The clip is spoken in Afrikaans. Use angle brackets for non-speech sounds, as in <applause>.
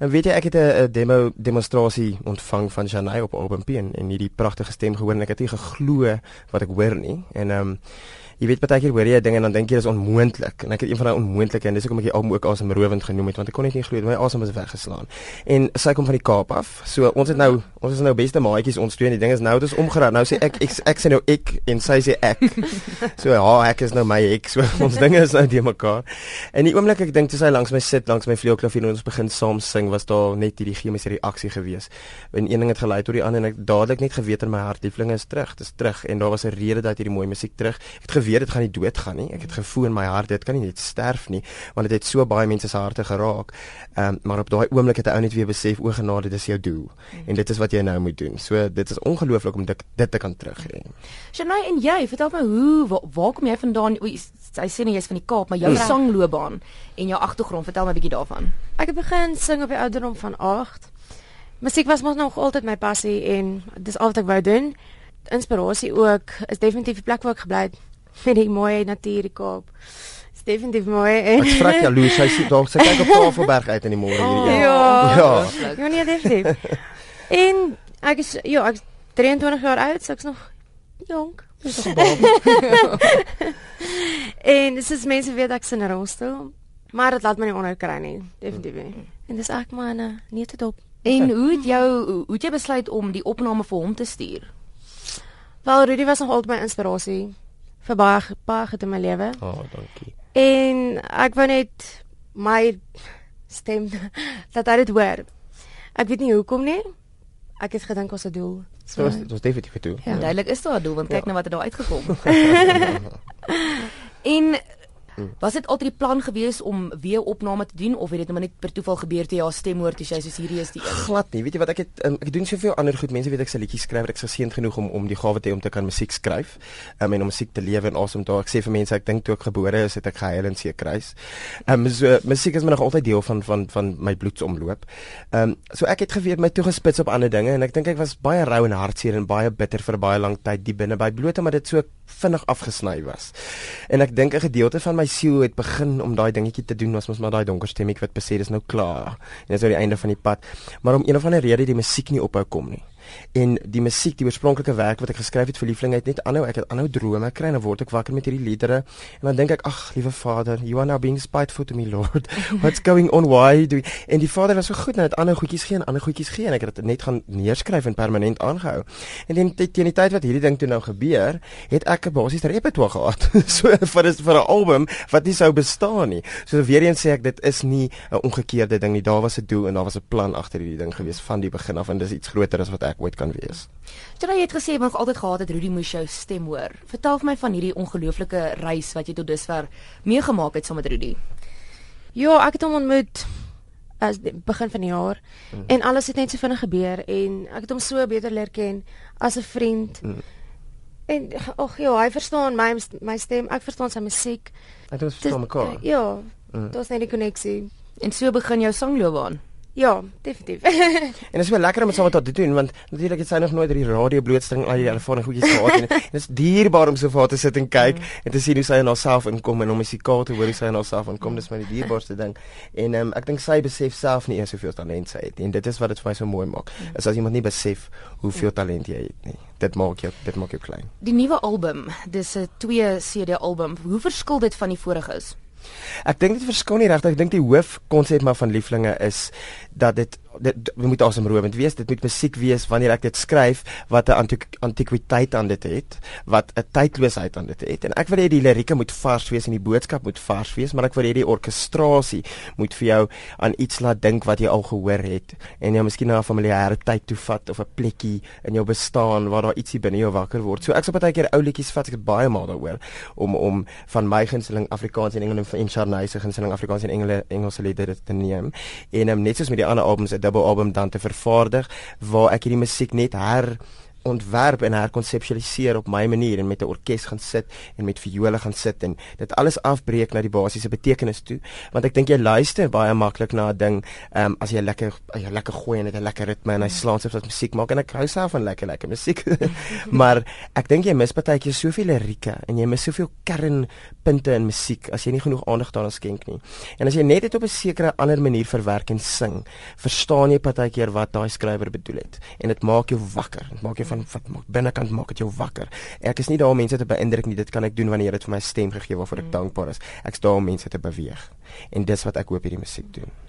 En weet jy ek het 'n demo demonstrasie ontvang van Janay op Album P en, en hierdie pragtige stem gehoor en ek het nie geglo wat ek hoor nie. En ehm um, jy weet baie keer hoor jy dinge en dan dink jy dis onmoontlik en ek het een van daai onmoontlike en dis hoekom ek die album ook asemrowend genoem het want ek kon net nie glo my asem is weggeslaan. En sy kom van die Kaap af. So ons het nou ons is nou beste maatjies ons twee en die ding is nou dis omgeraak. Nou sê ek ek, ek, sê nou ek en sy sê ek. <laughs> So ja, ek is nou my ek. So ons dinge is nou die mekaar. En die oomblik ek dink toe sy langs my sit langs my vleuelklavier en ons begin saam sing was daar net hierdie chemiese reaksie gewees. En een ding het gelei tot die ander en ek dadelik net geweet in my hart lieflinge is terug. Dis terug en daar was 'n rede dat hierdie mooi musiek terug. Ek het geweet dit gaan nie doodgaan nie. Ek het gevoel in my hart dit kan nie net sterf nie, want dit het so baie mense se harte geraak. Ehm um, maar op daai oomblik het ek ou net weer besef o genade, dit is jou doel. En dit is wat jy nou moet doen. So dit is ongelooflik om dit dit te kan teruggee. Shanay en jy, vertel my hoe waar, waar kom jy vandaan? Oei, sy sê nie jy's van die Kaap, maar jou sangloopbaan en jou agtergrond, vertel my 'n bietjie daarvan. Ek het begin sing op die ouderdom van 8. Musiek was mos nog altyd my passie en dis al wat ek wou doen. Inspirasie ook is definitief die plek waar ek gebly het met die mooi natuur die Kaap. Is definitief mooi. <laughs> Ek vrek jaloers, sy sit daar, sy kyk op Tafelberg uit in die môre hierdie jaar. Ja. Ja. Ja, nee, definitief. en ek is ja, ek is 23 jaar oud, so ek's nog jonk. Dis nog baie. <laughs> en dis is mense weet ek sien 'n rolstoel, maar dit laat my nie onderkry nie, definitief nie. En dis ek maar 'n nette dop. En hoe het jou hoe het jy besluit om die opname vir hom te stuur? Wel, Rudy was nog altyd my inspirasie vir baie baie het in my lewe. Oh, dankie. En ek wou net my stem <laughs> dat hy dit hoor. Ek weet nie hoekom nie. Ek het gedink ons het doel. So dit was definitief 'n doel. Ja. Duidelik is daar 'n doel want kyk ja. nou wat het daar uitgekom. <laughs> <laughs> en Hmm. Was dit altyd die plan gewees om weer opname te doen of het dit net net per toeval gebeur toe jy haar stem hoor toe sy soos hierdie is die een? Glad nie. Weet jy wat ek het um, ek doen soveel ander goed. Mense weet ek se liedjies skryf. Ek is geseënd genoeg om om die gawe te hê om te kan musiek skryf. Um, en om musiek te lewe en awesome daar. Ek sê vir mense ek dink toe ek gebore is het ek gehuil in see kruis. Ehm um, so musiek is my nog altyd deel van van van my bloedsomloop. Ehm um, so ek het geweet my toegespits op ander dinge en ek dink ek was baie rou en hartseer en baie bitter vir baie lank tyd die binne by bloot omdat dit so vinnig afgesny was. En ek dink 'n gedeelte van my siel het begin om daai dingetjie te doen was mos maar daai donker stemmetjie wat besê dis nou klaar. En dis oor die einde van die pad. Maar om een of ander rede die musiek nie ophou kom nie en die musiek, die oorspronklike werk wat ek geskryf het vir liefling het net aanhou ek het aanhou drome kry en dan word ek wakker met hierdie liedere en dan dink ek ag liewe Vader you are now being spiteful to me Lord. <laughs> What's going on? Why do you... en die Vader was so goed net ander goedjies gee en ander goedjies gee en ek het dit net gaan neerskryf en permanent aangehou. En teen teen die tyd wat hierdie ding toe nou gebeur het ek 'n basiese repertoire gehad. <laughs> So vir is vir 'n album wat nie sou bestaan nie. So weer eens sê ek dit is nie 'n omgekeerde ding nie. Daar was 'n doel en daar was 'n plan agter hierdie ding gewees van die begin af en dis iets groter as wat ooit kan wees. Jy het gesê jy het altyd gehad het Rudy moes jou stem hoor. Vertel vir my van hierdie ongelooflike reis wat jy tot dusver meegemaak het saam met Rudy. Ja, ek het hom ontmoet as begin van die jaar mm. en alles het net so vinnig gebeur en ek het hom so beter leer ken as 'n vriend. Mm. En ag ja, hy verstaan my my stem, ek verstaan sy musiek. Ek het verstaan mekaar. Ja. Mm. Is net 'n koneksie. En so begin jou sangloopbaan. Ja, definitief. <laughs> en dit is wel lekker om saam met haar te doen want natuurlik het sy nog nooit die radio blootstelling al die ervaring goedjies gehad <laughs> en dit is dierbaar om so vir haar te sit en kyk mm. en te sien hoe sy in haarself inkom en om musikaal te hoor hoe sy in haarself inkom. Dis my die dierbaarste ding. En um, ek dink sy besef self nie eers hoeveel talent sy het en dit is wat dit vir my so mooi maak. Mm. Is as iemand nie besef hoeveel talent jy het nie. Dit maak jou dit maak jou klein. Die nuwe album, dis 'n 2 CD album. Hoe verskil dit van die vorige's? Ek dink dit verskil nie regtig. Ek dink die hoofkonsep maar van lieflinge is dat dit dit we moet asemrowend wees. Dit moet musiek wees wanneer ek dit skryf wat 'n antiek, antikwiteit aan dit het, wat 'n tydloosheid aan dit het. En ek wil hê die lirieke moet vars wees en die boodskap moet vars wees, maar ek wil hê die orkestrasie moet vir jou aan iets laat dink wat jy al gehoor het en jy miskien na 'n familiêre tyd toe vat of 'n plekkie in jou bestaan waar daar ietsie binne jou wakker word. So ek sal baie keer ou liedjies vat, ek het baie maal daaroor om om van my gunsteling Afrikaans en Engels en Charnay se gunsteling Afrikaans en Engels Engelse liedere te neem. En um, net soos met die ander albums 'n dubbel album dan te vervaardig waar ek hierdie musiek net her ontwerp en herkonseptualiseer op my manier en met 'n orkes gaan sit en met viole gaan sit en dit alles afbreek na die basiese betekenis toe. Want ek dink jy luister baie maklik na 'n ding um, as jy lekker jy lekker gooi en dit 'n lekker ritme en hy slaan soos wat musiek maak. En ek hou self van lekker lekker musiek. <laughs> Maar ek dink jy mis baie keer soveel lirieke en jy mis soveel kernpunte in musiek as jy nie genoeg aandag daaraan skenk nie. En as jy net dit op 'n sekere ander manier verwerk en sing verstaan jy baie keer wat daai skrywer bedoel het. En dit maak jou wakker dit maak jou van wat maak binnekant maak dit jou wakker. Ek is nie daar om mense te beïndruk nie. Dit kan ek doen wanneer dit vir my stem gegee waarvoor ek mm. dankbaar is. Ek's daar om mense te beweeg. En dis wat ek hoop hierdie musiek doen.